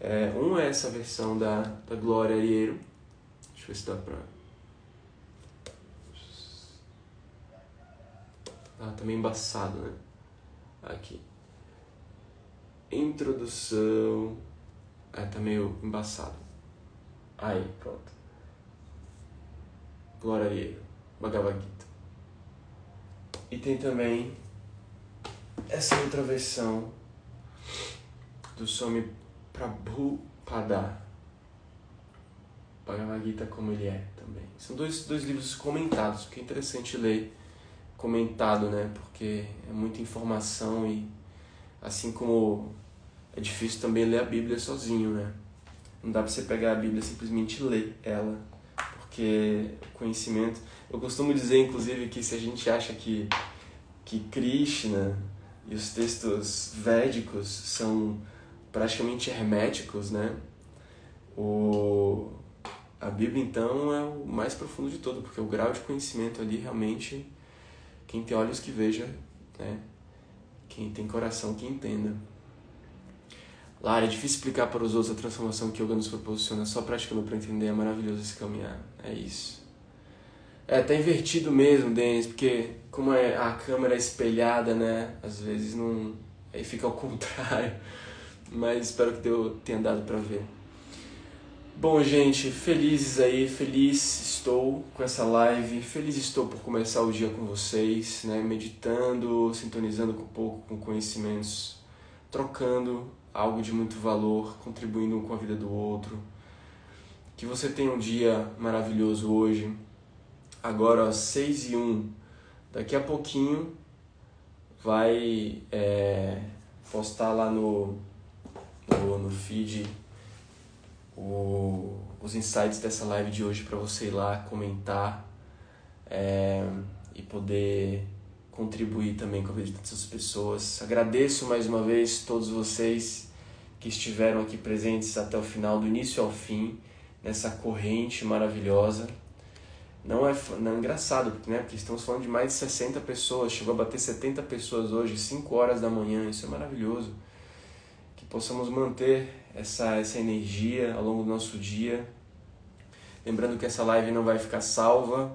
Speaker 1: É, uma é essa versão da, da Glória Ariero. Deixa eu ver se dá para Ah, tá meio embaçado, né? Aqui. Introdução. É, tá meio embaçado. Aí, pronto. Glória a Ele. Bhagavad Gita. E tem também essa outra versão do Swami Prabhupada. Bhagavad Gita como ele é também. São dois, dois livros comentados, que é interessante ler comentado, né? Porque é muita informação e assim como é difícil também ler a Bíblia sozinho, né? Não dá pra você pegar a Bíblia e simplesmente ler ela, porque o conhecimento. Eu costumo dizer, inclusive, que se a gente acha que, que Krishna e os textos védicos são praticamente herméticos, né? O, a Bíblia, então, é o mais profundo de todo, porque o grau de conhecimento ali realmente, quem tem olhos que veja, né? Quem tem coração que entenda. Lara, é difícil explicar para os outros a transformação que yoga nos proporciona, só praticando para entender, é maravilhoso esse caminhar. É isso. É, tá invertido mesmo, Denis, porque como é a câmera é espelhada, né? Às vezes não. Aí fica ao contrário. Mas espero que deu, tenha dado para ver. Bom, gente, felizes aí, feliz estou com essa live, feliz estou por começar o dia com vocês, né? Meditando, sintonizando um pouco com conhecimentos, trocando algo de muito valor, contribuindo com a vida do outro. Que você tenha um dia maravilhoso hoje. Agora, às 6 e 1, daqui a pouquinho, vai é, postar lá no, no, no feed o, os insights dessa live de hoje para você ir lá comentar é, e poder contribuir também com a vida de tantas pessoas. Agradeço mais uma vez todos vocês que estiveram aqui presentes até o final, do início ao fim, nessa corrente maravilhosa. Não é, não é engraçado, né? porque estamos falando de mais de 60 pessoas, chegou a bater 70 pessoas hoje, 5 horas da manhã, isso é maravilhoso. Que possamos manter essa, essa energia ao longo do nosso dia. Lembrando que essa live não vai ficar salva,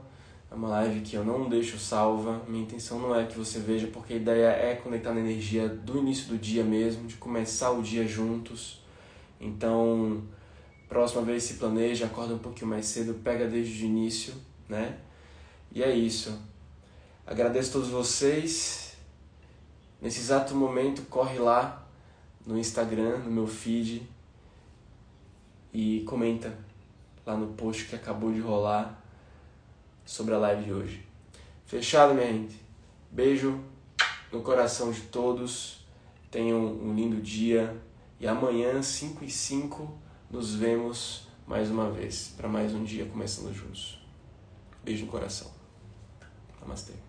Speaker 1: é uma live que eu não deixo salva. Minha intenção não é que você veja, porque a ideia é conectar na energia do início do dia mesmo, de começar o dia juntos. Então, próxima vez se planeja, acorda um pouquinho mais cedo, pega desde o início, né? E é isso. Agradeço a todos vocês. Nesse exato momento, corre lá no Instagram, no meu feed e comenta lá no post que acabou de rolar sobre a live de hoje. Fechado, minha gente? Beijo no coração de todos. Tenham um lindo dia. E amanhã, 5 e 5, nos vemos mais uma vez para mais um dia começando juntos. Beijo no coração. Namastê.